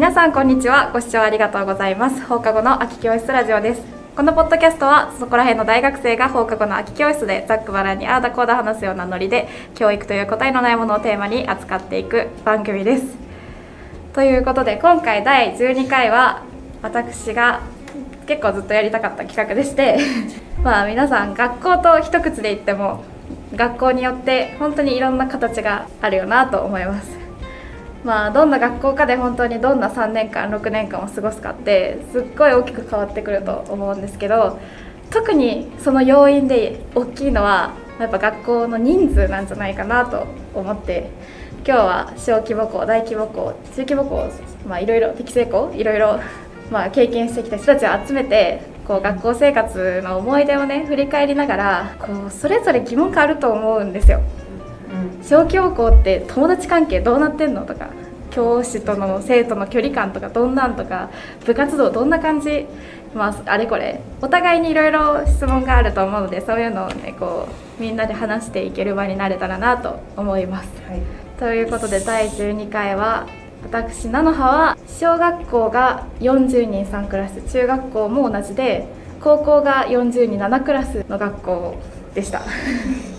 皆さんこんにちは。ご視聴ありがとうございます。放課後の秋教室ラジオです。このポッドキャストはそこら辺の大学生が放課後の秋教室でざっくばらんにあーだこーだ話すようなノリで教育という答えのないものをテーマに扱っていく番組です。ということで今回第12回は私が結構ずっとやりたかった企画でして まあ皆さん学校と一口で言っても学校によって本当にいろんな形があるよなと思います。まあどんな学校かで本当にどんな3年間6年間を過ごすかってすっごい大きく変わってくると思うんですけど特にその要因で大きいのはやっぱ学校の人数なんじゃないかなと思って今日は小規模校大規模校中規模校まあいろいろ適正校いろいろまあ経験してきた人たちを集めてこう学校生活の思い出をね振り返りながらこうそれぞれ疑問があると思うんですよ。小規模校って友達関係どうなってんのとか教師との生徒の距離感とかどんなんとか部活動どんな感じ、まあ、あれこれお互いにいろいろ質問があると思うのでそういうのをねこうみんなで話していける場になれたらなと思います。はい、ということで第12回は私菜の葉は小学校が40人3クラス中学校も同じで高校が40人7クラスの学校でした。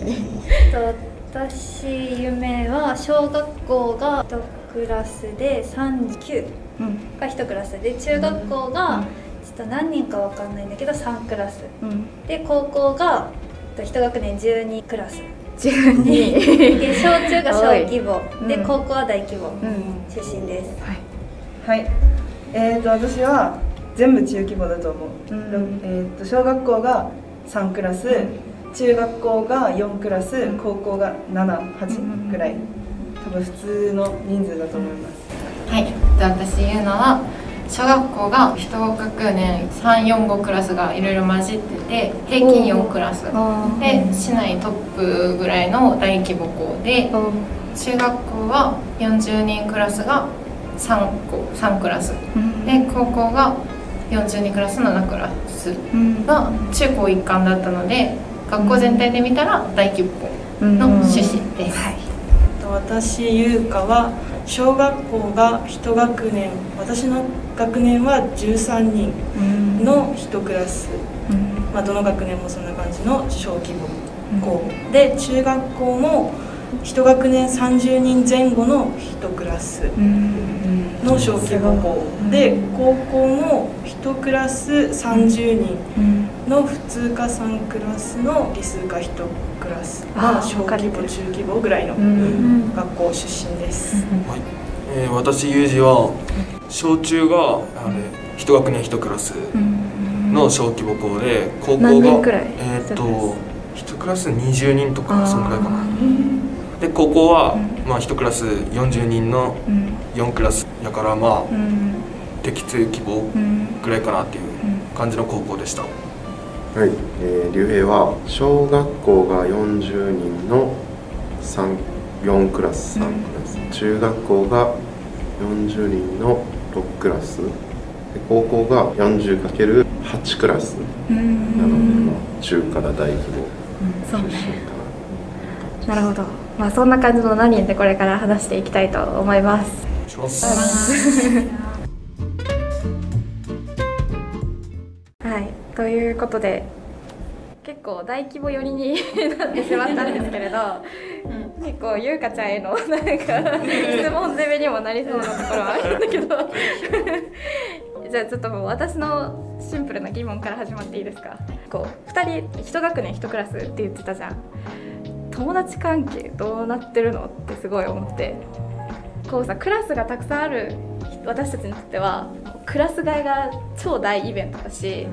私夢は小学校が1クラスで39うん。が1クラスで中学校がちょっと何人かわかんないんだけど3クラス。うん、で高校が1学年12クラス。12 で小中が小規模。でうん。高校は大規模。うん。出身です。はい。はい、えーと私は全部中規模だと思う、うん。えーと小学校が3クラス、中学校が4クラス高校が78ぐらい。多分普通の人数だと思います、はい、で私言うのは小学校が一学年345クラスがいろいろ混じってて平均4クラス。あで市内トップぐらいの大規模校でー。中学校は40人クラスが3校3クラス。うん。で高校が42クラス7クラスうん。が中高一貫だったので学校全体で見たら大規模校の出身です。私優香は小学校が1学年私の学年は13人うんの1クラス、うん。まあ、どの学年もそんな感じの小規模校で中学校も1学年30人前後の1クラスうん。の小規模校で高校も1クラス30人。うんの普通科3クラスの理数科1クラスあーまあ小規模中規模ぐらいのうん。学校出身です。はい、えー、私ユージは小中があれ一学年一クラスうん。の小規模校で高校何人くがらいえーっと一クラス20人とかそのくらいかな。あで高校はうん。まあ一クラス40人のーうん。4クラスやからまあうん。適正規模うんぐらいかなっていう感じの高校でしたはい、えー、竜兵は小学校が40人の3 4クラス3クラス、中学校が40人の6クラス。で高校が 40×8 クラス。うん。なので、まあ、中から大規模そう出身ねかななるほど。まあそんな感じの何人でこれから話していきたいと思いますということで結構大規模寄りに なってしまったんですけれど、結構優香ちゃんへのなんか質問攻めにもなりそうなところはあるんだけど。じゃあちょっともう私のシンプルな疑問から始まっていいですか。こう2人1学年1クラスって言ってたじゃん。友達関係どうなってるのってすごい思って。こうさクラスがたくさんある私たちにとってはクラス替えが超大イベントだし、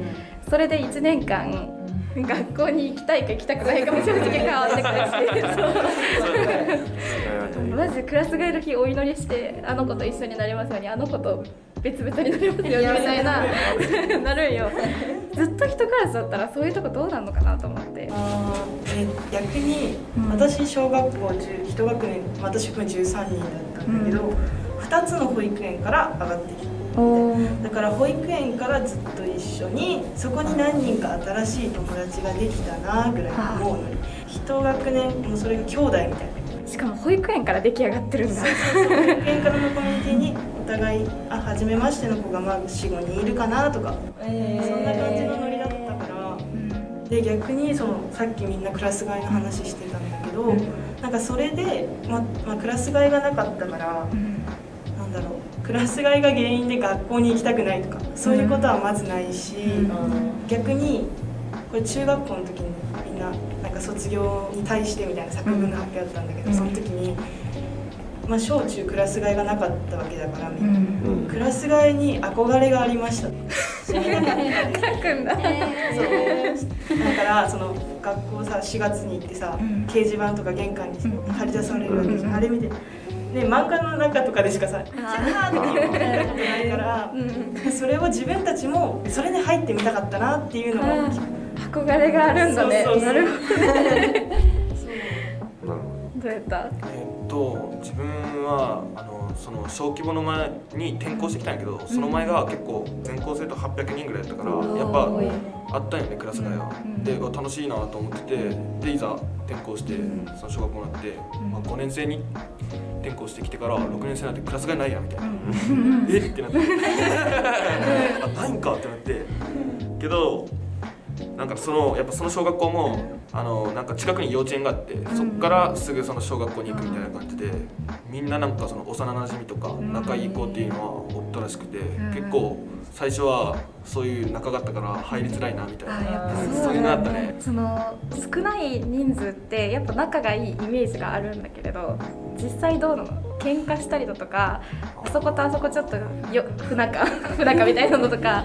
それで1年間学校に行きたいか行きたくないかも正直変わってくるしマジでクラス替えの日お祈りしてあの子と一緒になりますようにあの子と別々になりますようにみたいななるんよ。ずっと一クラスだったらそういうとこどうなんのかなと思って。逆にうん。私小学校10 1学年私含め13人だったんだけど、2つの保育園から上がってきたおー。だから保育園からずっと一緒にそこに何人か新しい友達ができたなぐらい思うのに一学年もうそれが兄弟みたいな。しかも保育園から出来上がってるんだ。保育園からのコミュニティに互いあ初めましての子がまあ45人いるかなとか。えそんな感じのノリだったから、で逆にそのさっきみんなクラス替えの話してたんだけど、なんかそれで、ままあ、クラス替えがなかったから、なんだろうクラス替えが原因で学校に行きたくないとかそういうことはまずないし、逆にこれ中学校の時にみんななんか卒業に対してみたいな作文が発表あったんだけど、その時に、まあ、小中クラス替えがなかったわけだからみんな。うん。クラス替えに憧れがありました。書くんだ。そう。だからその学校さ4月に行ってさ、掲示板とか玄関に貼り出されるわけじゃん、あれ見て。ね、漫画の中とかでしかさ「キャー!」とか言ったことないから、それを自分たちもそれに入ってみたかったなっていうのが大きく憧れがあるんだね。そうそうそう。なるほどどうやった？えっと自分はあのその小規模の前に転校してきたんやけどその前が結構全校生徒800人ぐらいだったからやっぱあったんよねクラス替えは。で楽しいなと思っててでいざ転校してその小学校になって、まあ、5年生に転校してきてから6年生になってクラス替えないやみたいな。え？ってなって。あないんかってなって。けどなんかそのやっぱその小学校もあのなんか近くに幼稚園があってそこからすぐその小学校に行くみたいな感じでみんななんかその幼なじみとか仲いい子っていうのはおったらしくて結構最初はそういう仲があったから入りづらいなみたいな。そういうのあったね。その少ない人数ってやっぱ仲がいいイメージがあるんだけれど実際どうなの？喧嘩したりだとかあそことあそこちょっとよ不仲不仲みたいなのとか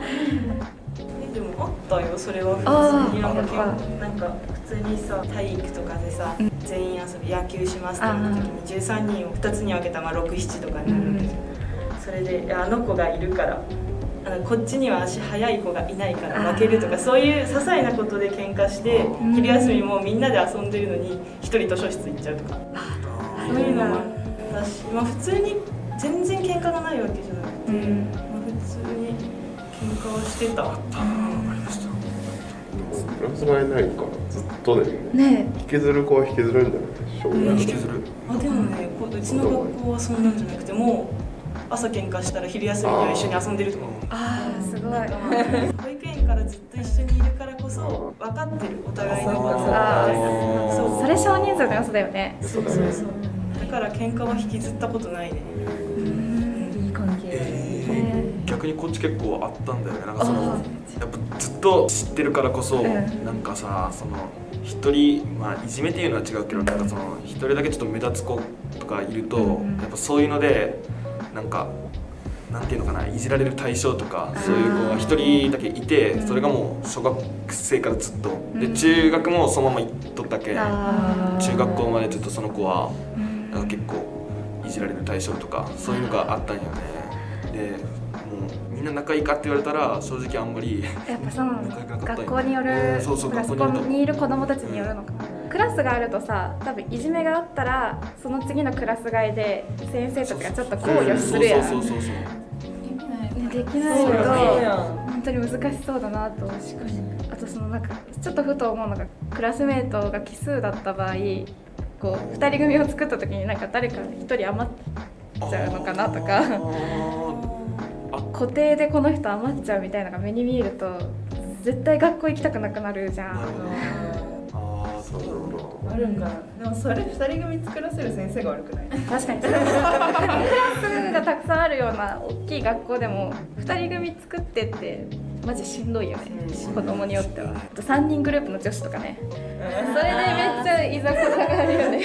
ったよそれは普通になんか。あなんか普通にさ体育とかでさ、全員遊び野球しますってなった時に13人を2つに分けたまあ67とかになるわけじゃん、それでいやあの子がいるから。あのこっちには足速い子がいないから負けるとかそういう些細なことで喧嘩して昼休みもみんなで遊んでるのに一人図書室行っちゃうとか。そういうのもあったし、まあ、普通に全然喧嘩がないわけじゃなくて、まあ、普通に喧嘩はしてた。どクラス替えないからずっとねね引きずる子は引きずるんじゃない小学引きずる。あでもねこううちの学校はそんなんじゃなくてもう朝喧嘩したら昼休みには一緒に遊んでるとか。ああすごい。保育園からずっと一緒にいるからこそ分かってるお互いの。ことあーそうそれ少人数の良さだよね。そうそうそう。だから喧嘩は引きずったことないね逆にこっち結構あったんだよね。なんかそのやっぱずっと知ってるからこそ、んなんかさその一人まあいじめっていうのは違うけどなんかその一人だけちょっと目立つ子とかいると、やっぱそういうのでなんかなんていうのかないじられる対象とかそういう子が一人だけいてそれがもう小学生からずっと。で中学もそのまま行っとったけ中学校までずっとその子はなんか結構いじられる対象とかそういうのがあったんよね。でみんな仲いいかって言われたら正直あんまりやっぱその仲良くなかったんよ学校による学校にいる子供たちによるのかな。クラスがあるとさ多分いじめがあったらその次のクラス替えで先生たちがちょっと考慮するやん。そうそうそうそうねできないけど本当に難しそうだなとあとそのなんかちょっとふと思うのがクラスメートが奇数だった場合こう2人組を作った時になんか誰か1人余っちゃうのかなとか固定でこの人余っちゃうみたいなのが目に見えると絶対学校行きたくなくなるじゃん。ああるんかなでもそれ二人組作らせる先生が悪くない？確かに。クラスがたくさんあるような大きい学校でも2人組作ってってマジしんどいよね、子供によっては。あと3人グループの女子とかね。それでめっちゃいざこざがあるよね。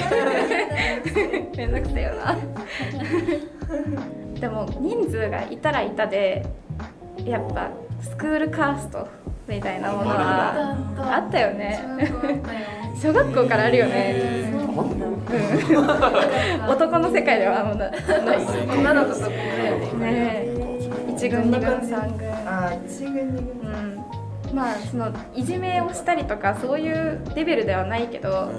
めんどくせえよな。でも人数がいたらいたでやっぱスクールカーストみたいなものはあったよね。小学校からあるよね。男の世界ではあんまなない女の子とかね。一軍二軍三軍。ああ一軍二軍。うん。まあそのいじめをしたりとかそういうレベルではないけど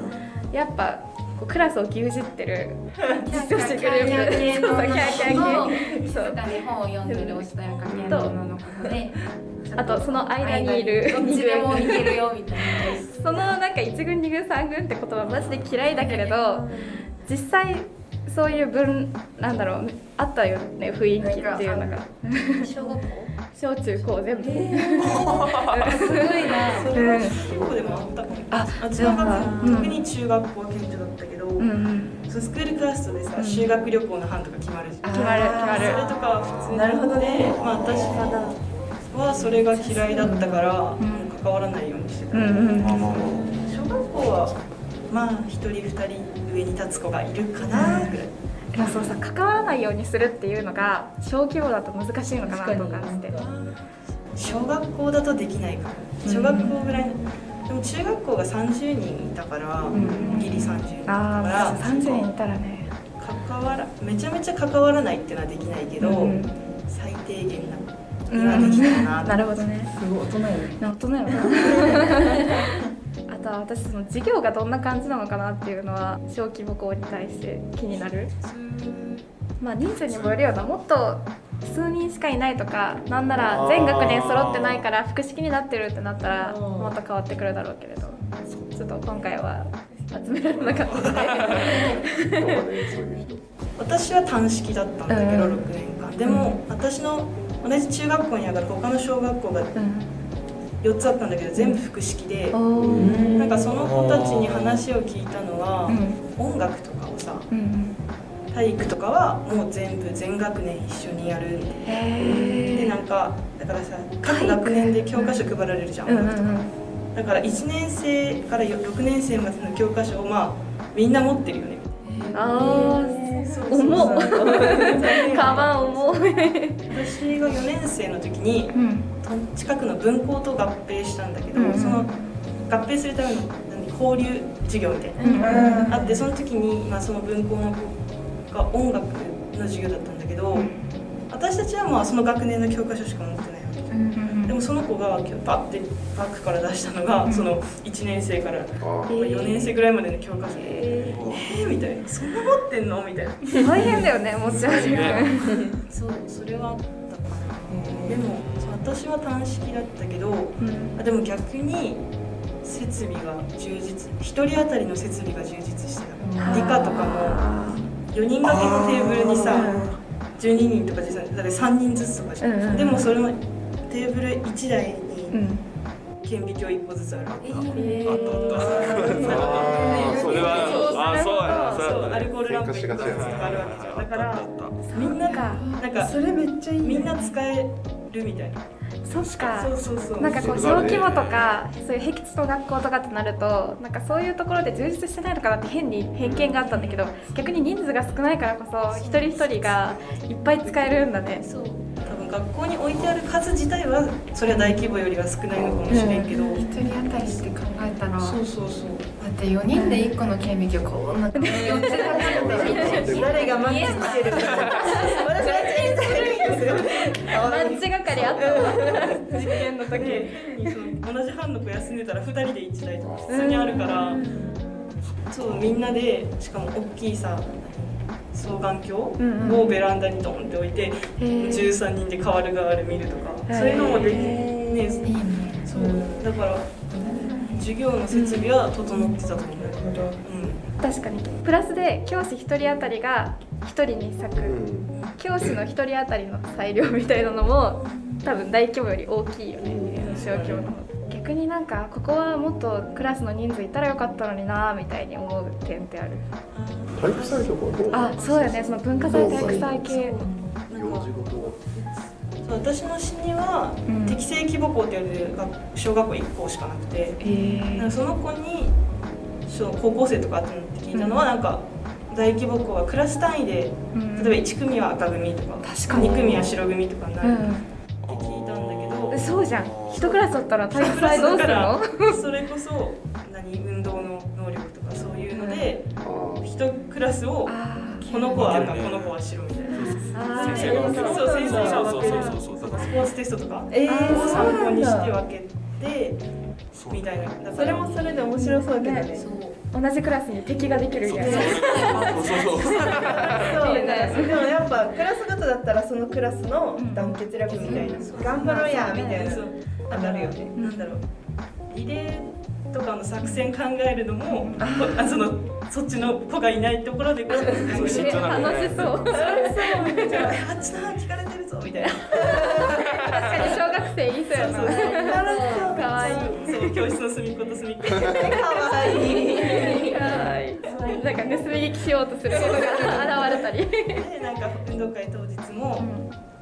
やっぱクラスを牛耳ってる。女子グループそうそうキャーキャー系そう。とかで本を読んでるおしとやか系の女の子であとその間にいる どっちでもいけるよみたいな。そのなんか一軍二軍三軍って言葉マジで嫌いだけれど実際そういう分なんだろうあったよね雰囲気っていうのが。小学校？小中高全部、すごいなそれはどこでもあったかも。ああ中学うん特に中学校は顕著だったけど、うん。うんそのスクールクラストでさ、うん。修学旅行の班とか決まるじゃん。決まる決まそれるとかは普通なるほどね。で、まあ、私はそれが嫌いだったから、もう関わらないようにしてた、うんうんまあまあま小学校はまあ一人二人上に立つ子がいるかなぐらい、でもそうさ関わらないようにするっていうのが小規模だと難しいのかなと感じて。小学校だとできないかも小学校ぐらいのでも中学校が30人いたから、んギリ30人いたかあらあ30人いたらね。関わらめちゃめちゃ関わらないっていうのはできないけど、うん最低限なにはできたななるほどね。すごい大人やね。大人やな あとは私その授業がどんな感じなのかなっていうのは小規模校に対して気になる。まあ人数にもよるようなもっと数人しかいないとかなんなら全学年揃ってないから複式になってるってなったらうん。もっと変わってくるだろうけれど。ちょっと今回は集められなかったので。私は単式だったんだけど、うん。6年間。でも、私の同じ中学校に上がる他の小学校がうん。4つあったんだけど全部複式で、なんかその子たちに話を聞いたのは、うん。音楽とかをさうん体育とかはもう全部全学年一緒にやるへえでなんかだからさ各学年で教科書配られるじゃん。音楽とかだから1年生から6年生までの教科書をまあみんな持ってるよねあそうあ重っ。カバン重い。私が4年生の時に近くの分校と合併したんだけど、うんうん。その合併するための何交流授業みたいな、うんあってその時に、まあ、その分校の子が音楽の授業だったんだけど、私たちはまあその学年の教科書しか持ってないわけでもその子がパッてバッグから出したのが、その1年生からあ4年生ぐらいまでの教科書で。えー、みたいな。そんな持ってんの？みたいな。大変だよね持ち味がそうそれはあったかな。でもそう私は単式だったけどうん。あでも逆に設備が充実1人当たりの設備が充実してた。理科とかも4人掛けのテーブルにさ12人とかでさだから3人ずつとかじゃん、うんうん。でもそれのテーブル1台にうん。顕微鏡1個ずつある。わけ、あったあった。それはあそうやな。アルコールランプ1個ずつとかあるわけじゃんだからみんながなんかそれめっちゃいい。ねみんな使えるみたいな。そっか。そうそうそう。なんかこう小規模とかそういう僻地の学校とかってなるとなんかそういうところで充実してないのかなって変に偏見があったんだけど逆に人数が少ないからこそ一人一人がいっぱい使えるんだね。そう学校に置いてある数自体はそれは大規模よりは少ないのかもしれんけど、一人当たりって考えたらだそうそうそう。って4人で1個の顕微鏡こんな4つ誰がマッチしてるか私は小さいです。よマッチ係あったわ実験の時に同じ班の子休んでたら2人で1台とか普通にあるから、そうみんなでしかも大きいさ双眼鏡をベランダにドンって置いて、13人で変わる変わる見るとか、そういうのもできねいいね。そう。だから授業の設備は整ってたと思う、うん、確かに。プラスで教師1人当たりが1人に咲くうん。教師の1人当たりの裁量みたいなのも多分大規模より大きいよね。小規模の方。逆になんかここはもっとクラスの人数いたらよかったのになみたいに思う点ってある体育祭とかあそうやね。その文化祭体育祭系。私の市には、うん。適正規模校って言われる学小学校1校しかなくて、へなんかその子に小高校生とかあったのって聞いたのは、なんか大規模校はクラス単位で例えば1組は赤組とか確かに。2組は白組とかになるってう聞いたんだけど、ん。そうじゃん。一クラスだったら体育祭どうするの？それこそ何運動の能力とかそういうのであー1クラスをあこの子は赤この子は白みたいな。あ先生が分けるそう先生がそう分ける。そうそうそうそう。だからスポーツテストとかえー、をそう参考にして分けてそうみたいな。それもそれで面白そうだけどね。そう。同じクラスに敵ができるみたいなそう。そう。そうそうねでもやっぱクラスごとだったらそのクラスの団結力みたいな。頑張ろうやみたいな。そう。あなるよね。なんだろう。リレーとかの作戦考えるのも、あそのそっちの子がいないところでこうそう慎重なんだね楽しそうそう。じゃああっちの聞かれてるぞみたいな。確かに小学生いいそうやな。かわいいそう。教室の隅っこと隅っこ。でかわい。いはい。なんか盗み聞きしようとする人が現れたり。でなんか運動会当日も、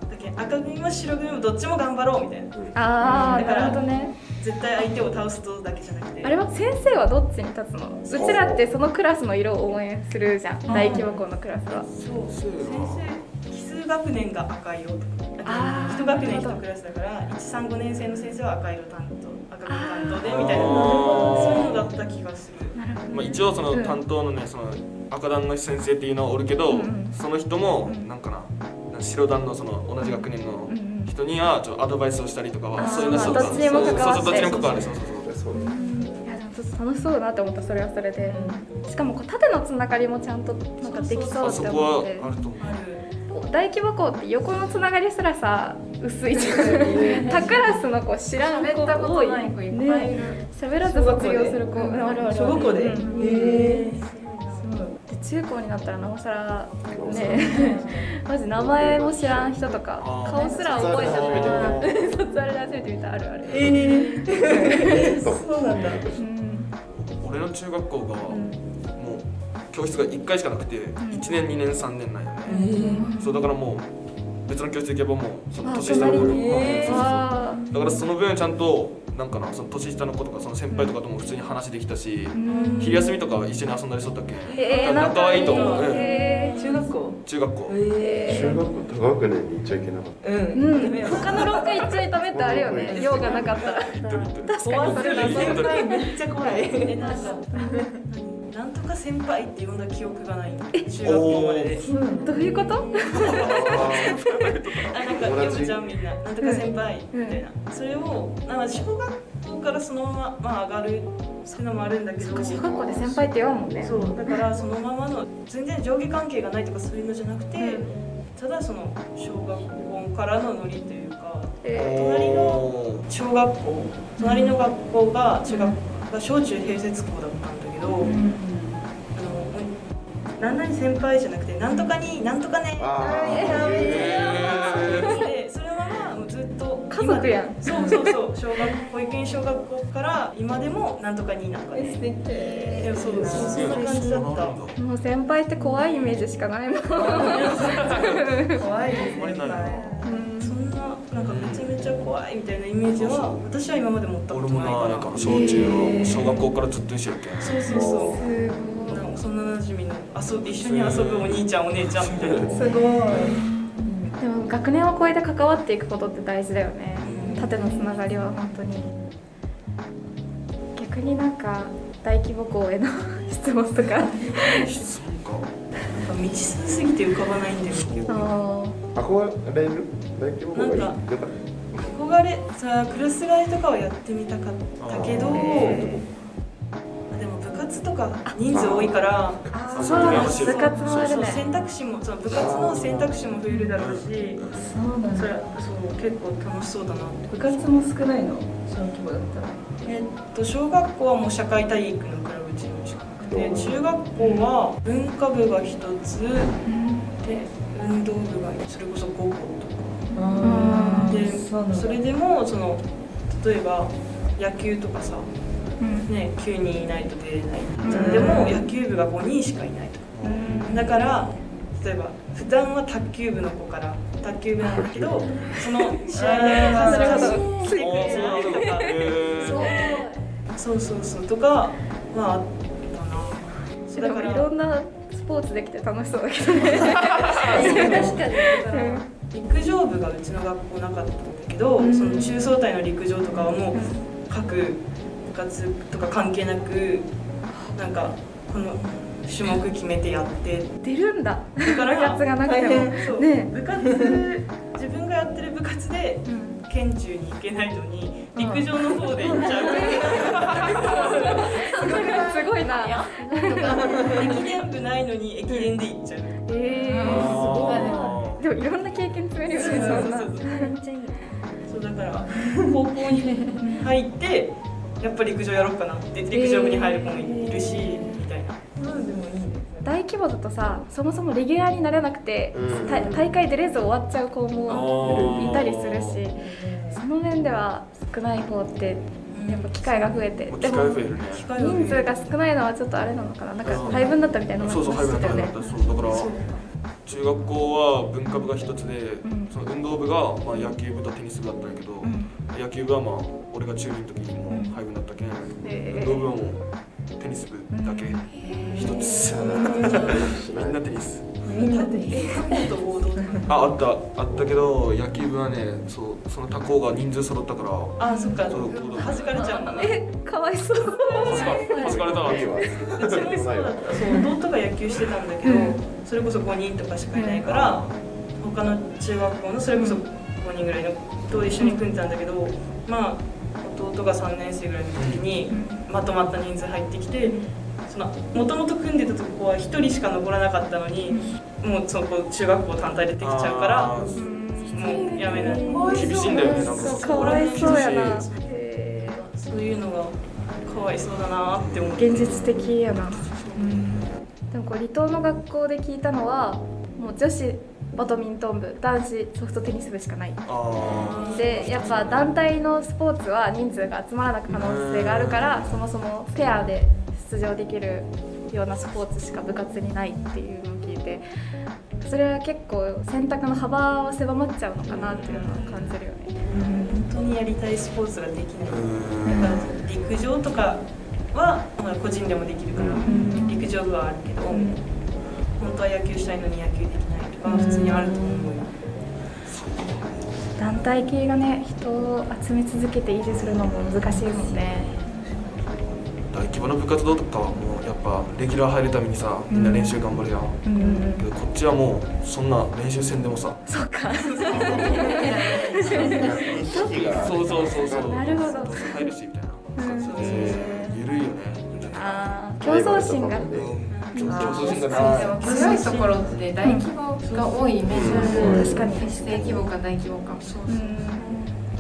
だけ赤組も白組もどっちも頑張ろうみたいな。ああなだからるほどね絶対相手を倒すとだけじゃなくて。あれは？先生はどっちに立つの？う。ちらってそのクラスの色を応援するじゃん。大規模校のクラスは。そう先生奇数学年が赤色とか一学年一クラスだから135年生の先生は赤色担当赤組担当でみたいな。そういうのだった気がする。なるほどまあ、一応そのうん担当のねその赤団の先生っていうのはおるけど、うんうん。その人もうん。なんかな白団のその同じ学年のうんうん人にはちょっとアドバイスをしたりとかはそういうのはそうどっちにも関わって。そうそうどっちにも関わる。そうそう。そう楽しそうだなって思ったそれはそれで、しかもこう縦のつながりもちゃんとなんかできそうってあそこは思ってあると思う。ある大規模校って横のつながりすらさ薄いじゃん。他クラスの子知らん子喋ったこと多いない子いっぱいいる、ね喋らず卒業する子。うん。あるある小学校で。へうん。えで中高になったらなおさらね マジ名前も知らん人とか顔すら覚えてない卒アルで初めて見た。あるある。えー、そうなんだ。うん。俺の中学校がもううん教室が1回しかなくて1年2年3年なんよね。そうだからもう別の教室行けばもうそのあ年下の子隣に。うんそうそうそう。あだからその分ちゃんとなんかなその年下の子とかその先輩とかとも普通に話できたし、ー昼休みとか一緒に遊んだりしとったっけ、えー、仲はいいと思う、うん。えー中学校。中学校、え中学校高学年に行っちゃいけなかっー、ううん。ん、他の廊下行っちゃいダメってあるよね用がなかったら。確かにそれ謎めっちゃ怖い。えなんかなんとか先輩って呼んだ記憶がない。中学校までで。どういうこと？あ なんか友達？呼ぶじゃんみんな。なんとか先輩みたいな、それをなんか小学校からそのまま、まあ、上がるっていうのもあるんだけど。小学校で先輩って言わんもんね。そう。だからそのままの全然上下関係がないとかそういうのじゃなくて、ただその小学校からのノリというかえ隣の小学校隣の学校が中学が小中併設校だったんだけど、あのなんなに先輩じゃなくてなんとかになんとかねあでそれはもうずっと家族やん。そうそうそう。小学保育園小学校から今でもなんとかになんとかね。でもそうそうそんな感じだった。もう先輩って怖いイメージしかないもん。怖いです。あんまりないなそんななんかめちゃめちゃ怖いみたいなイメージは私は今まで持ったこと俺もないかななんから小中の小学校からずっと一緒やけん。そうそうそう馴染みの遊び一緒に遊ぶお兄ちゃんお姉ちゃんみたいな。すごい。でも学年を超えて関わっていくことって大事だよね。縦のつながりは本当に。逆になんか大規模校への質問とか。質問か。未知数すぎて浮かばないんだよ憧れる？大規模校が憧れさクラス替えとかはやってみたかったけど活とか人数多いからあそうだ。ね部活もあるね。選択肢もその部活の選択肢も増えるだろうしそうなんだ。そう結構楽しそうだな部活も少ないの？小規模だったら。えっと小学校はもう社会体育のクラブチームしかなくて中学校は文化部が一つで運動部がそれこそ5校とか。あでそうなんだ。それでもその例えば野球とかさ、うんね、9人いないと出れない、でも野球部が5人しかいないとか。だから例えば普段は卓球部の子から卓球部なんだけど その試合であーなるほど来てくれないとか。えー。そう。そうそうとかはあったな。だからろんなスポーツできて楽しそうだけどね。確かに。陸上部がうちの学校なかったんだけど、その中総体の陸上とかはもう各部活とか関係なくなんかこの種目決めてやって。出るんだ。だから部活がなくても。そう。ね。部活自分がやってる部活で県中に行けないのに陸上の方で行っちゃう、すごいな。駅伝部ないのに駅伝で行っちゃう、えー、あでもいろんな経験積めるよねそうそうそうめっちゃいいそうだから高校に入って やっぱり陸上やろうかなって陸上部に入る子もいるし、みたいな。まあでもいいね大規模だとさそもそもレギュラーになれなくて、うん。た大会出れず終わっちゃう子もいたりするしその面では少ない方ってやっぱ機会が増えて、機でも人数が少ないのはちょっとあれなのかな。なんか配分だったみたいなのそうそう配分だったよね配分だったそうだから中学校は文化部が一つで、ん。その運動部が、まあ、野球部とテニス部だったんやけど、野球部はまあ俺が中2の時にもう配分だったけん、運動部はもうテニス部だけ一つ、みんなテニス。みんなでいいと王道ああったあったけど野球部はねそうその他校が人数揃ったから。あそっかそう弾かれちゃうんだなえかわいそう。はじかれたないいわうちもそう。だったそう弟が野球してたんだけど、それこそ5人とかしかいないから、他の中学校のそれこそ5人ぐらいのと一緒に組んでたんだけど、まあ弟が3年生ぐらいの時にまとまった人数入ってきてそのもともと組んでたとこは1人しか残らなかったのにもうそこ中学校単体でできちゃうからあもーうやめない。厳しいんだよねなんか。かわいそうやな。そうい。うのがかわいそうだなって思っーて現実的やな。でもこう離島の学校で聞いたのはもう女子バドミントン部男子ソフトテニス部しかない。あでやっぱ団体のスポーツは人数が集まらなく可能性があるからそもそもペアで出場できるようなスポーツしか部活にないっていうのを聞いてそれは結構選択の幅は狭まっちゃうのかなっていうのは感じるよね。本当にやりたいスポーツができない。だから陸上とかはまあ個人でもできるから陸上部はあるけど、本当は野球したいのに野球できないは普通にあると思うよ、団体系がね人を集め続けて維持するのも難しいもんね大規模な部活動とかはもうやっぱレギュラー入るためにさみんな練習頑張るやん、うんけどこっちはもうそんな練習せんでもさ。そうか。意識がそうそうそうそう。なるほど。入るしみたいな。感じで緩いよね。あー。競争心が。うん。競争心が強いところって大規模が多いイメージある、確かに指定規模か大規模かうん。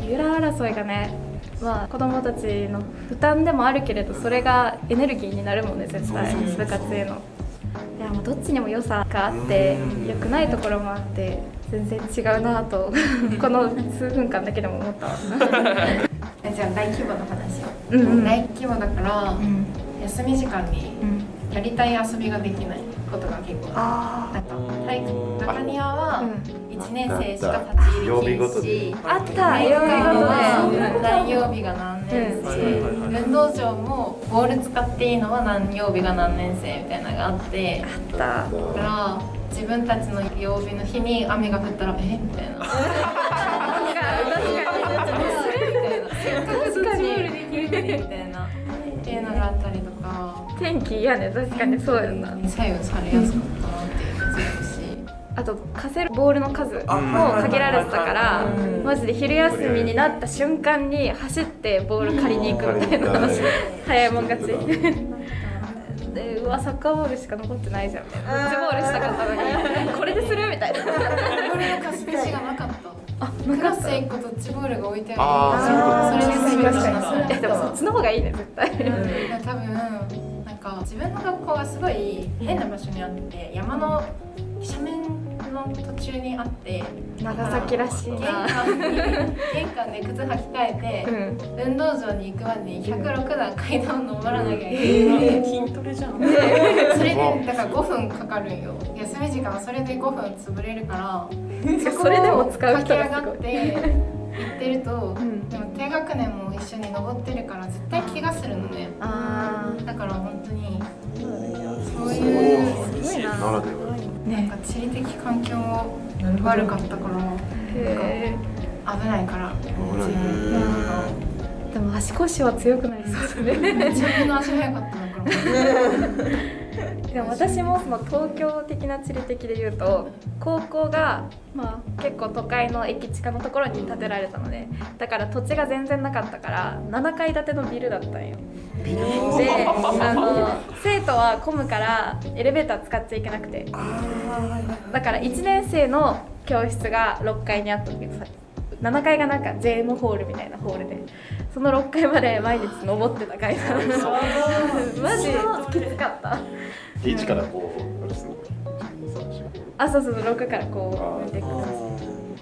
レギュラー争いがねまあ子供たちの負担でもあるけれどそれがエネルギーになるもん。ね絶対そうそうそうそう部活へのいやもうどっちにも良さがあって良くないところもあって全然違うなとこの数分間だけでも思ったわじゃあ大規模の話、うん。大規模だから、うん。休み時間にやりたい遊びができないことが結構なんか体育中庭はうん。1年生しか立ち入り禁止ああった。曜日ごとはで何曜日が何年うんはいはいはいはい生運動場もボール使っていいのは何曜日が何年生みたいなのがあってあった。だから自分たちの曜日の日に雨が降ったらえみたいな。せっかくドッジボールできるのにみたいなっていうのがあったり天気嫌ね。確かにそうやな。左右されやすかったなっていうのもあるし。あと貸せるボールの数もあ限られてたからうん。マジで昼休みになった瞬間に走ってボール借りに行くみたいな。うん早いもん勝ち。でうわサッカーボールしか残ってないじゃん。みたいなドッジボールしたかったのにこれでするみたいな。ボールの貸し出しがなかった。あクラス1個ドッジボールが置いてああるそれで全て確かだにえでもそっちの方がいいね絶対。いや多分か自分の学校がすごい変な場所にあって山の斜面の途中にあって長崎らしい。玄な関に玄関で靴履き替えて、うん。運動場に行くまでに106段階段を登らなきゃいけない、筋トレじゃん。それでだから5分かかるんよ。休み時間はそれで5分潰れるから それでも使う人駆け上がって行ってると、ん。でも低学年も一緒に登ってるから絶対怪我するのね。あだから本当にそういうーすごいな。ならではなんか地理的環境も悪かったからへ危ないから危ないーでも足腰は強くなりそうだね。自分の足早かったから でも私もその東京的な地理的で言うと高校が、まあ、結構都会の駅近のところに建てられたのでだから土地が全然なかったから7階建てのビルだったんよ。であの生徒は混むからエレベーター使っちゃいけなくて。だから1年生の教室が6階にあったんだけどさ7階がなんか JM ホールみたいなホールでその6階まで毎日登ってた階段。マジきつかった。1からこうあれするのあそうそうそう6からこう見てい。く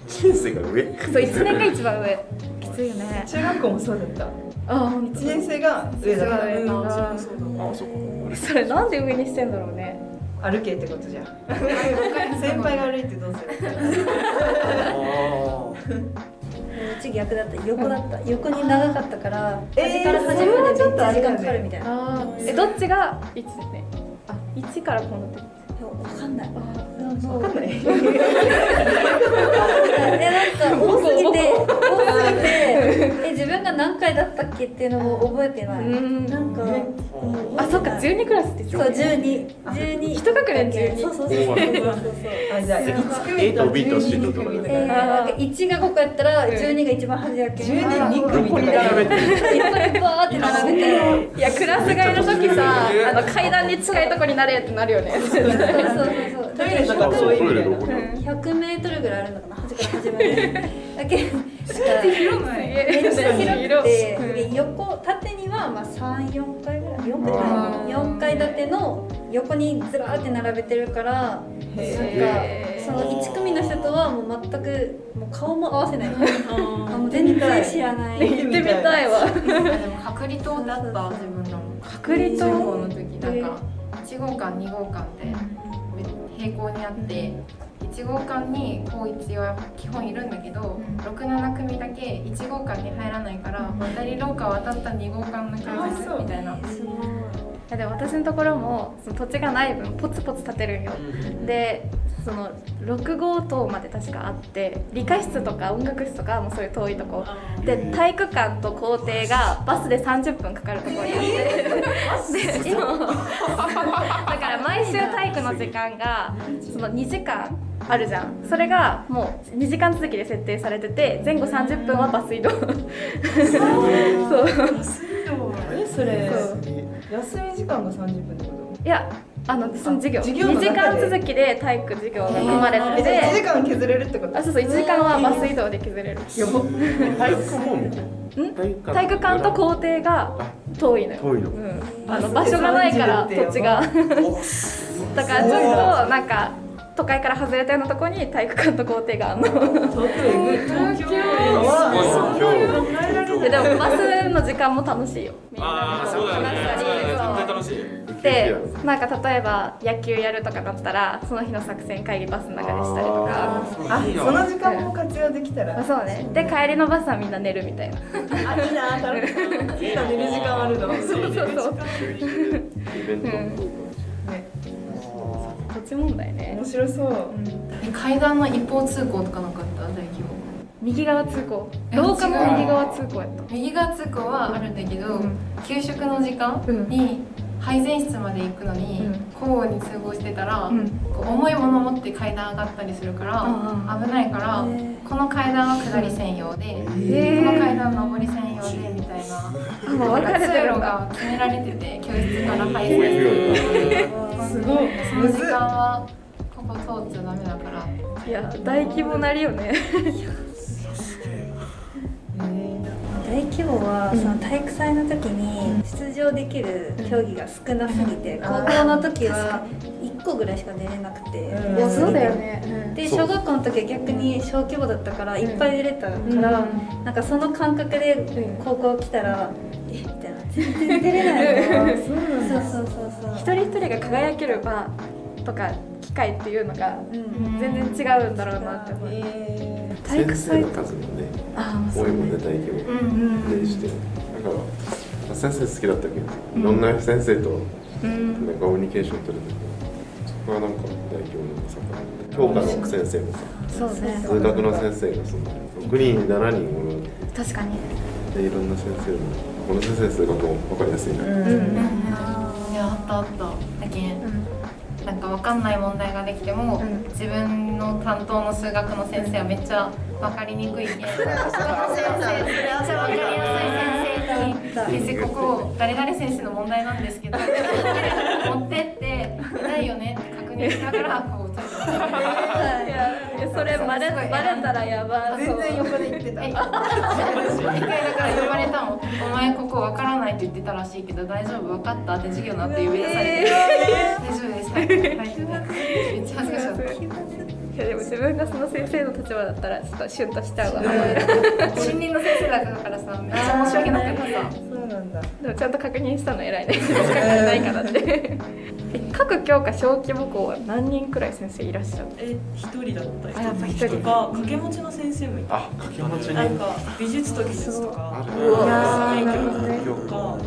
人生が上。そう1年が一番上。きついよね中学校もそうだった。あ本当。1年生が上だから上あそこそれなんで上にしてんだろうね。歩けってことじゃん。先輩が歩いてどうする？うち逆だった横だった横に長かったからえー端から端までめっちゃ時間かかるみたいな。あー。えどっちが1ねあ1からこうなってるわかんないわかんないえなん。か多すぎて多すぎてえ自分が何回だったっけっていうのも覚えてないうんなんかあそっか12クラスってそう12 12一学年12そうそう。そうそうそう。あじゃあ1組 A と B と C 12とかえなんか1が5個やったら12が一番端やけん12人組とかいっぱいバーって並べていやクラス替えの時さあの階段に近いとこになれってなるよね。そうそうそうそう。トイレとか遠いみたいな100メートルぐらいあるのかな端から端まで。だけしか広くない。めっちゃ広く広てで横縦にはまあ34階ぐらい。4階ぐらい。4階建ての横にずらーって並べてるからなんかその1組の人とはもう全くもう顔も合わせない。あもう全然知らない。行ってみたい。わあでも隔離棟だった自分らも隔離中棟高の時なんか1号館2号館って並行にあって1号館に高1は基本いるんだけど67組だけ1号館に入らないから渡り廊下渡った2号館の教室みたいな。い。やでも私のところもその土地がない分ポツポツ建てるんよ。でその6号棟まで確かあって理科室とか音楽室とかもそういう遠いとこ。で体育館と校庭がバスで30分かかるところにあって。で？そう だから毎週体育の時間がその2時間あるじゃん。それがもう2時間続きで設定されてて前後30分はバス移動。そう。えそれ休み時間が30分ってこいやあのその授業。授業の2時間続きで体育授業が組まれとて。えじゃあ1時て間削れるってこと？あそうそう1時間はバス移動で削れる。体育館体育館。と校庭が遠いのよ。遠いの。うん、あの場所がないから土地が。だからちょっとなんか都会から外れたようなところに体育館と校庭があるの。東京東京。はででもバスの時間も楽しいよ。なそうだよね。話しでなんか例えば野球やるとかだったらその日の作戦会議バスの中でしたりとか。あその時間も活用できたら。まあそうね。で帰りのバスはみんな寝るみたいな。あいいな楽し いいな。寝る時間あるの。そうそうそう。イベントっぽい土地問題ね。面白そう。え階段の一方通行とかなかった？大規模。右側通行。え廊下も右側通行やった。右側通行はあるんだけど、うん。給食の時間うん。に配膳室まで行くのに、うん。交互に通報してたら、うん。こう重いもの持って階段上がったりするから、あ危ないから、この階段は下り専用で、へこの階段上り専用でみたいな。あもう分かれて通路が決められてて教室から配膳室すごい。その時間はここ通っちゃダメだから。いや大規模なりよね大規模はその体育祭の時に出場できる競技が少なすぎて高校の時は1個ぐらいしか出れなくてうん。多すぎて。ね。で小学校の時は逆に小規模だったからいっぱい出れたから、なんかその感覚で高校来たら、え？みたいな。全然出れないの そうそうそうそう一人一人が輝ける場とか機会っていうのがうん。全然違うんだろうなって思う。え体育祭先生の数もね多いもんね大規模うんでして。だから先生好きだったけどいろんな先生とうん。なんかコミュニケーション取れてそこはなんか大規模のさ教科の先生もさそうね。数学の先生がその6人7人おる。確かに。でいろんな先生もこの先生数学も分かりやすいな、ーうん。いやあったあったかわかんない問題ができても、うん。自分の担当の数学の先生はめっちゃわかりにくいけん、その先生めっちゃわかりやすい先生に「先生ここ誰々先生の問題なんですけど 持ってってないよね」って確認しながらこうそれバレバレたらやばそう全然横で言ってた。え一回だから言われたの「お前ここわからない」って言ってたらしいけど「大丈夫？わかった」って授業の後指出されて「大丈夫です」はいはいめっちゃ恥ずかしかった。いやでも自分がその先生の立場だったらちょっとシュンとしちゃうわ、新任の先生だからさめっちゃ申し訳なくてさそうなんだでもちゃんと確認したの偉いね仕方ないからってえ各教科小規模校は何人くらい先生いらっしゃるえ一人だったあやっぱ一人。とか掛け持ちの先生もいた。あ掛け持ちに。なんか美術と技術とか。ある。うわなるほどねねとか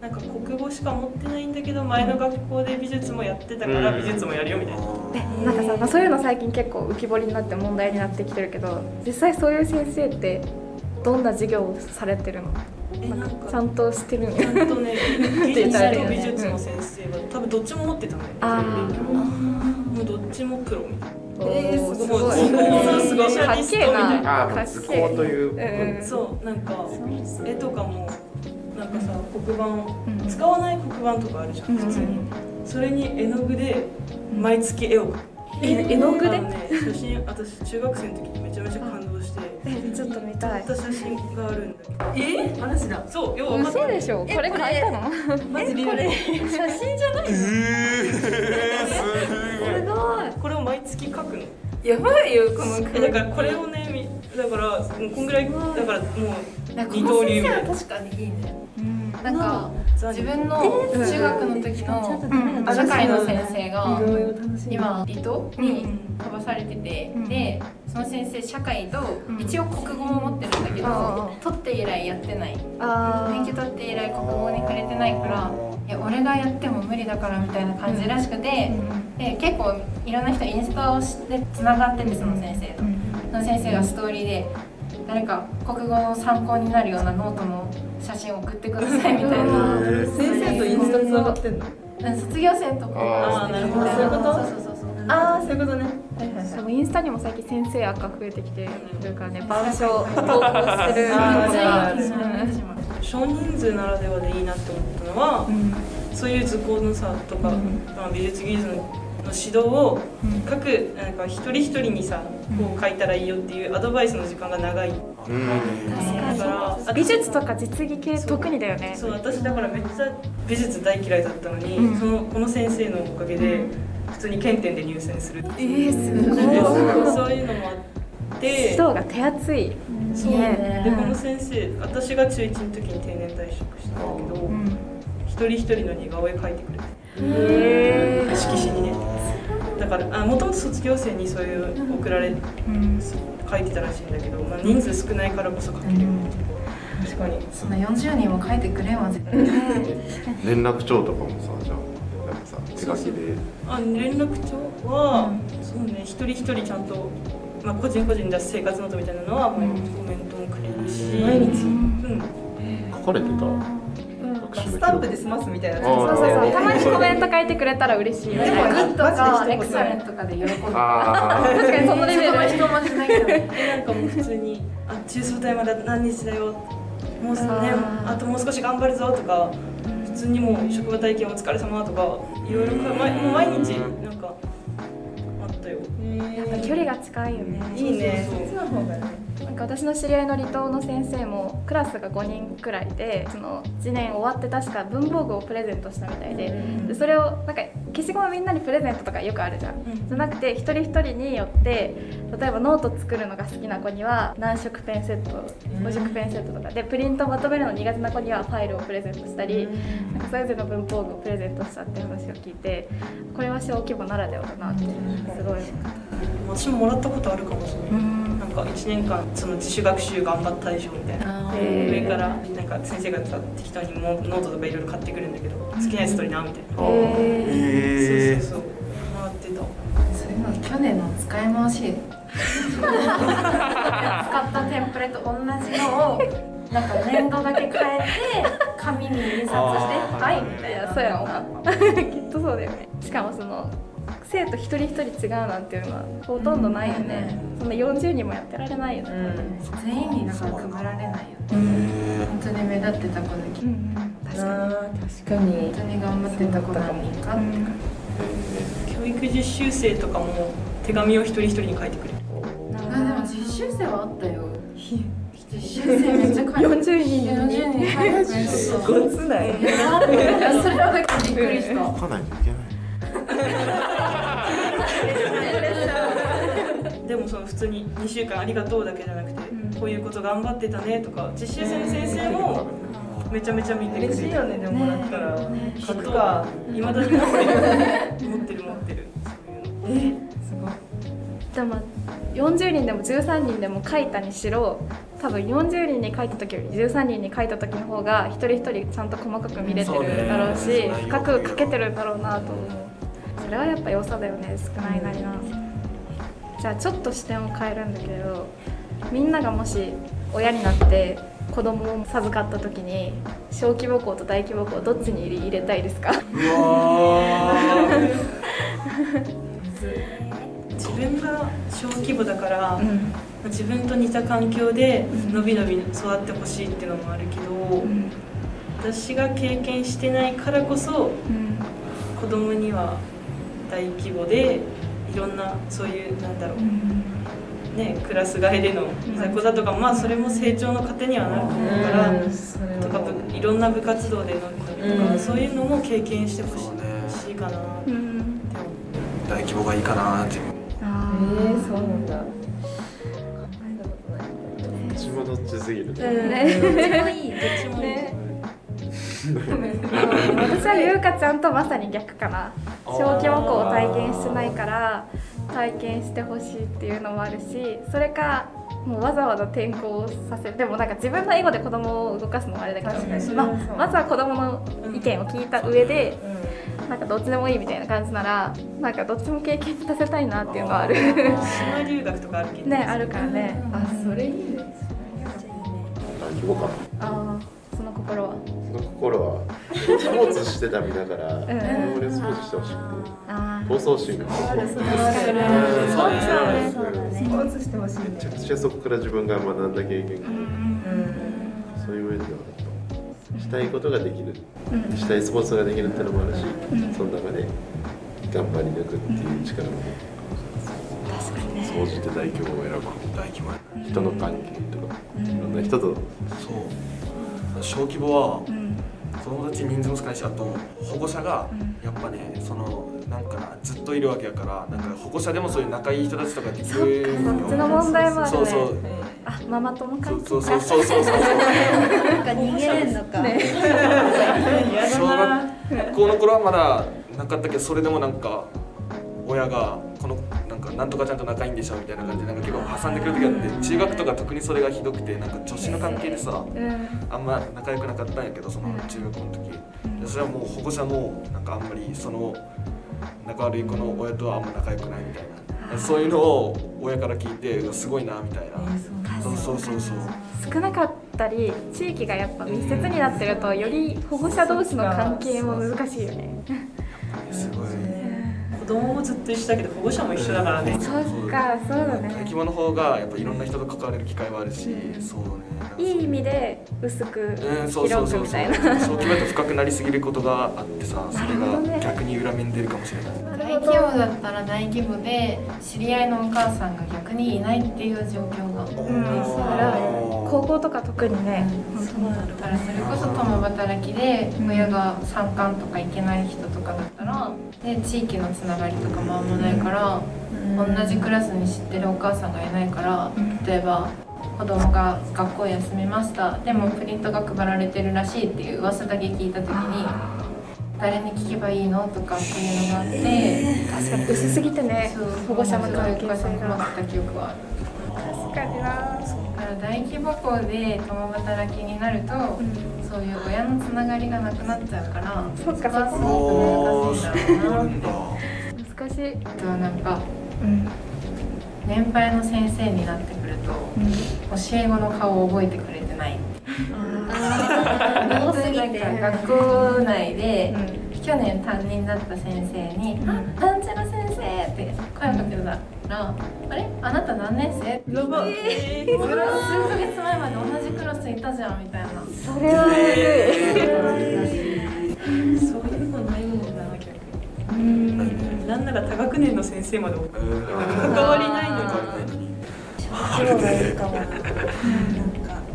なんか国語しか持ってないんだけど前の学校で美術もやってたから美術もやるよみたいな。えなんかさ、まあ、そういうの最近結構浮き彫りになって問題になってきてるけど実際そういう先生ってどんな授業をされてるの？ちゃんとしてるんちゃやんとね 技術と美術の先生が多分どっちも持ってたのよ。も。うどっちもプロみたいな。えー、すごい。もう図工のスペシャリスト。みたいなかあー図工というそうなんか絵とかもなんかさ黒板うん使わない黒板とかあるじゃん普通に。それに絵の具で毎月絵を絵の具で？写真私中学生の時にめちゃめちゃちょっと見たい。写真があるんだけど。え？話だ。そうよう嘘でしょ？これ書いたの？マジリアル写真じゃないすごい。これを毎月描くの。やばいよこのえだからこれをねみだからもうこんぐらいだからもうなんか二刀流みたなはい確かにいいね。なんかザ自分の中学の時の社会の先生が今離島に飛ばされてて、でその先生社会と一応国語も持ってるんだけど、取って以来やってない。あ免許取って以来国語に触れてないからいや俺がやっても無理だからみたいな感じらしくて、で結構いろんな人インスタをしてつながっててその先生と、その先生がストーリーで誰か国語の参考になるようなノートの写真を送ってくださいみたいな。先生とインスタつながってんの？うん卒業生とかあーなるほど。そういうことそうそうそう。そうああそういうことねはいはいそうインスタにも最近先生垢増えてきてるからね板書投稿してる。あー人が少人数ならではでいいなって思ったのは、そういう図工のさとか、まあ、美術技術の指導を各なんか一人一人にさこう書いたらいいよっていうアドバイスの時間が長い。うん。だから美術とか実技系特にだよね。そう私だからめっちゃ美術大嫌いだったのに、うん。そのこの先生のおかげで普通に検点で入選するってえいう、ー、すごい。そういうのもあって。指導が手厚い。そう。ね。でこの先生私が中1の時に定年退職したんだけど、一人一人の似顔絵描いてくれて。へえ色紙にね。だからもともと卒業生にそういう送られ、書いてたらしいんだけど、まあ、人数少ないからこそ書けるよね、確かに。そんな40人も書いてくれんわ絶対。連絡帳とかもさじゃあ手書きで。あ連絡帳は、そうね一人一人ちゃんと、まあ、個人個人出す生活ノートみたいなのは、コメントもくれるし。毎日。うん。書かれてた？スタンプで済ますみたいな。そうそうそう。たまにコメント書いてくれたら嬉しいでもなグッドかエクサレントとかで喜ぶあ確かにそのレベル人マジないけどでなんかもう普通に「あ中層帯まで何日だよ」もうすねあともう少し頑張るぞとか普通にもう職場体験お疲れ様とかいろいろかまもう毎日なんかあったよ。やっぱ距離が近いよね。いいね。そっちの方がねか私の知り合いの離島の先生もクラスが5人くらいでその1年終わって確か文房具をプレゼントしたみたいででそれをなんか消しゴムみんなにプレゼントとかよくあるじゃん、ん。じゃなくて一人一人によって例えばノート作るのが好きな子には何色ペンセット5色ペンセットとか。でプリントまとめるの苦手な子にはファイルをプレゼントしたりなんかそれぞれの文房具をプレゼントしたって話を聞いてこれは小規模ならではだなってすごい私ももらったことあるかもしれないなんか1年間その自主学習頑張ったでしょみたいな。上からなんか先生がさ適当にもノートとかいろいろ買ってくるんだけど好きなやつ取りなみたいな、えそうそうそう。もらってた。そういうの去年の使い回し。使ったテンプレと同じのをなんか粘土だけ変えて紙に印刷してはいみたいな。そうやろな。きっとそうだよね。しかもその生徒一人一人違うなんていうのはほとんどないよね、そんな40人もやってられないよね、全員にだから配られないよね。本当に目立ってた子だけうんうん。確かあー確かに。本当に頑張ってた子何人かって。感教育実習生とかも手紙を一人一人に書いてくれる。あでも実習生はあったよ。実習生めっちゃ書いて40人に。40人に書いてくれてた。ごつない。いやそれはびっくりした。書かないといけない でもその普通に2週間ありがとうだけじゃなくて、こういうこと頑張ってたねとか実習生の先生もめちゃめちゃ見てくれる嬉しいよねでもらったら書くかいまだに持ってる持ってる持ってるそうい。うのでも40人でも13人でも書いたにしろ多分40人に書いた時より13人に書いた時の方が一人一人ちゃんと細かく見れてるだろうしそうね。深く書けてるんだろうなと思うそれはやっぱ良さだよね少ないなりなじゃあちょっと視点を変えるんだけどみんながもし親になって子供を授かった時に小規模校と大規模校どっちに入れたいですか？自分が小規模だから、うん自分と似た環境でのびのび育ってほしいっていうのもあるけど、私が経験してないからこそうん。子供には大規模でいろんなそういうなんだろう、ね、クラス替えでのいざこざとか、まあそれも成長の糧にはなると思うから、とかぶいろんな部活動でのびのびとか、うん。そういうのも経験してほしいかな大規模がいいかなっていう。あえーー、そうなんだ。どっちもどっちすぎる。ねうん。ね。どっちもいい。どっちもいい。ね私はゆうかちゃんとまさに逆かな。小規模校を体験してないから体験してほしいっていうのもあるしそれかもうわざわざ転校させる。でもなんか自分のエゴで子供を動かすのもあれだけどまはそうまずは子供の意見を聞いた上でなんかどっちでもいいみたいな感じならなんかどっちも経験させたいなっていうのはある。島留学とかあるけど。ねあるからね。あそれいい。ね大規模かああその心は？その心は。スポーツしてた身だからん。俺スポーツしてほしくて。あ放送心がそうんそうねそうだねスポーツしてほしいめちゃねくちゃそこから自分が学んだ経験が。うん。そういう面ではしたいことができる。うん。したいスポーツができるってのもあるしその中で頑張り抜くっていう力も。確かにね。総じて大規模を選ぶ。大規模。や人の関係とか。いろんな人と。そう小規模はうん。子供たち人数も少ないしあと保護者がやっぱねそのなんかなずっといるわけやからなんか保護者でもそういう仲いい人たちとかできそっるかそっちの問題もあるね。そうそう。あママ友関係そうそう。そうそうそうそうなんか逃げれんのか、小学校の頃はまだなかったけどそれでもなんか親がなんとかちゃんと仲いいんでしょみたいな感じでなんか結構挟んでくる時があって中学とか特にそれがひどくてなんか女子の関係でさうん。あんま仲良くなかったんやけどその中学校の時。でそれはもう保護者もなんかあんまりその仲悪い子の親とはあんま仲良くないみたいな。そういうのを親から聞いてすごいなみたいな。そうそうそうそう少なかったり地域がやっぱ密接になってるとより保護者同士の関係も難しいよね。すごい子供もずっと一緒だけど保護者も一緒だからね。そっかそうだ大ね規模の方がやっぱいろんな人と関われる機会はあるしそうね。いい意味で薄くうん、そうそう広そうそう。くみたいな。小規模だと深くなりすぎることがあってさ それが逆に裏面に出るかもしれない。大規模だったら大規模で知り合いのお母さんが逆にいないっていう状況がうんそれはね高校とか特にねだからそれこそ共働きで親が参観とか行けない人とかだったらで地域のつながりとかもあんまないから同じクラスに知ってるお母さんがいないから例えば子供が学校休みました。でもプリントが配られてるらしいっていう噂だけ聞いた時に誰に聞けばいいのとかっていうのがあって確かに薄すぎてね保護者の関係性お母さん困がった記憶はある確かになだから大規模校で共働きになると、そういう親のつながりがなくなっちゃうからそっかそこはすごく難しいんだろうな。って難しい。あとはなんかうん年配の先生になってくると、教え子の顔を覚えてくれてない 学校内で、去年担任だった先生に「あなんちゃら先生」って声をかけたら「あれ？あなた何年生?」ってやばい数ヶ月前まで同じクラスいたじゃんみたいな。それはえそういうのないもん。な逆になんなら多学年の先生までえー関わりないのに小規模がいいかも、なんか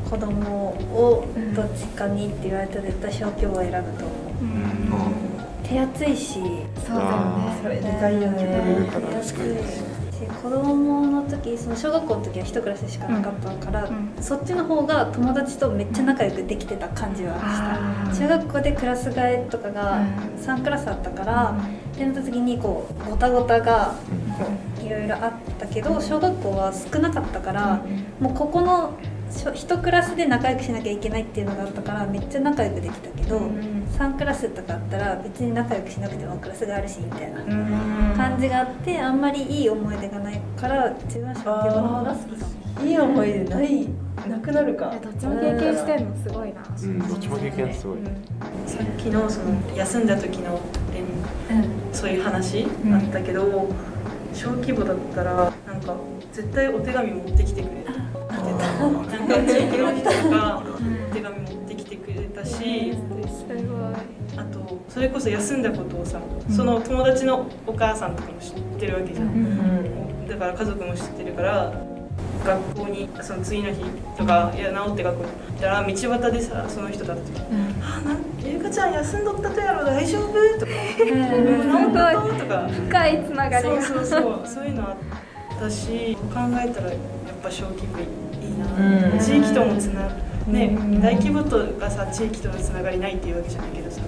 子供をどっちかにって言われたら絶対小規模を選ぶと思う、手厚いしそうだよね。それでかいよ手ね厚いし子供の時その小学校の時は一クラスしかなかったから、うん。そっちの方が友達とめっちゃ仲良くできてた感じはした。中学校でクラス替えとかが3クラスあったから、ってなった時にこうごたごたがいろいろあったけど小学校は少なかったから、もうここのしょ一クラスで仲良くしなきゃいけないっていうのがあったからめっちゃ仲良くできたけど、3クラスとかあったら別に仲良くしなくてもクラスがあるしみたいな感じがあってあんまりいい思い出がないから自分は小規模の方が好きかも。いい思い出ない？なくなるか。えどっちも経験してんのすごいな。うんどっちも経験すごい。さっきのその休んだ時の連そういう話あったけど、小規模だったらなんか絶対お手紙持ってきてくれたなんか地域の人がお手紙持ってきてくれたし、あとそれこそ休んだことをさ、その友達のお母さんとかも知ってるわけじゃん、だから家族も知ってるから学校にその次の日とか、いや治って学校に行ったら道端でさその人だった時「あなんゆうかちゃん休んどったとやろ大丈夫?」とか「治ったと?」とか。深いつながりが。そうそうそう。そういうのあったし考えたらやっぱ小規模な、うん。地域ともつなね、うん。大規模とがさ地域とのつながりないっていうわけじゃないけどさ、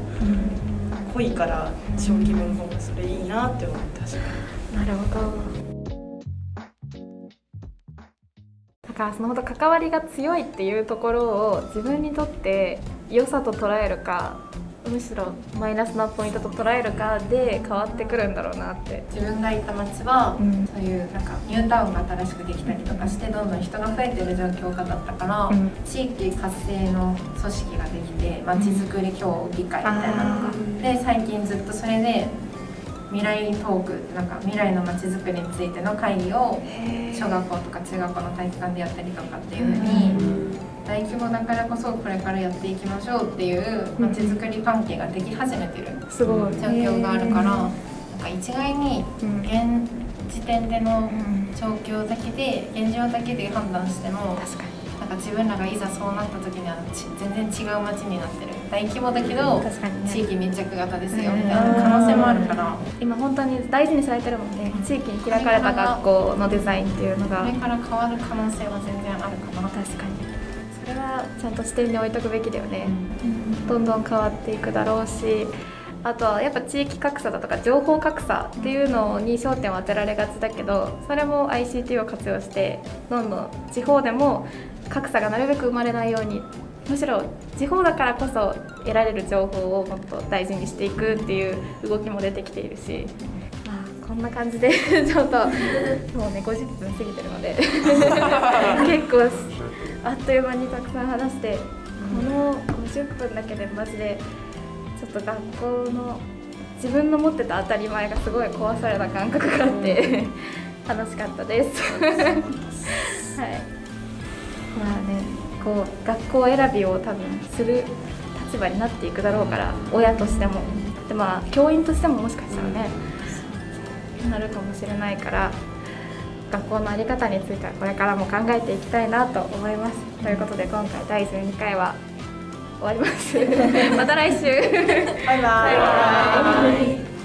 濃いから小規模の方がそれいいなって思ったしなるほど。だからそのほど関わりが強いっていうところを自分にとって良さと捉えるかむしろマイナスなポイントと捉えるかで変わってくるんだろうなって。自分がいた町は、うん。そういうなんかニュータウンが新しくできたりとかしてどんどん人が増えてる状況下だったから、うん。地域活性の組織ができてまちづくり協議会みたいなのが、で最近ずっとそれで未来トークなんか未来のまちづくりについての会議を小学校とか中学校の体育館でやったりとかっていうふうに、大規模だからこそこれからやっていきましょうっていうまちづくり関係ができ始めてるすごい。状況があるから、なんか一概にうん現時点でのうん。状況だけで現状だけで判断してもなんか自分らがいざそうなった時にはち全然違う街になってる。大規模だけど地域密着型ですよみたいな可能性もあるから。今本当に大事にされてるもんね。地域に開かれた学校のデザインっていうのが。これから変わる可能性は全然あるかな。確かに。それはちゃんと視点に置いとくべきだよね、どんどん変わっていくだろうしあとはやっぱ地域格差だとか情報格差っていうのに焦点を当てられがちだけどそれも ICT を活用してどんどん地方でも格差がなるべく生まれないようにむしろ地方だからこそ得られる情報をもっと大事にしていくっていう動きも出てきているし、まあ、こんな感じで ちょっともうね50分過ぎてるので。結 構あっという間にたくさん話してこの50分だけでマジでちょっと学校の自分の持ってた当たり前がすごい壊された感覚があって楽しかったです。はい。まあねこう学校選びを多分する立場になっていくだろうから親としてもでまあ教員としてももしかしたらねなるかもしれないから学校の在り方についてはこれからも考えていきたいなと思います。ということで今回第12回は終わります。また来週。バイバイ。バイバイ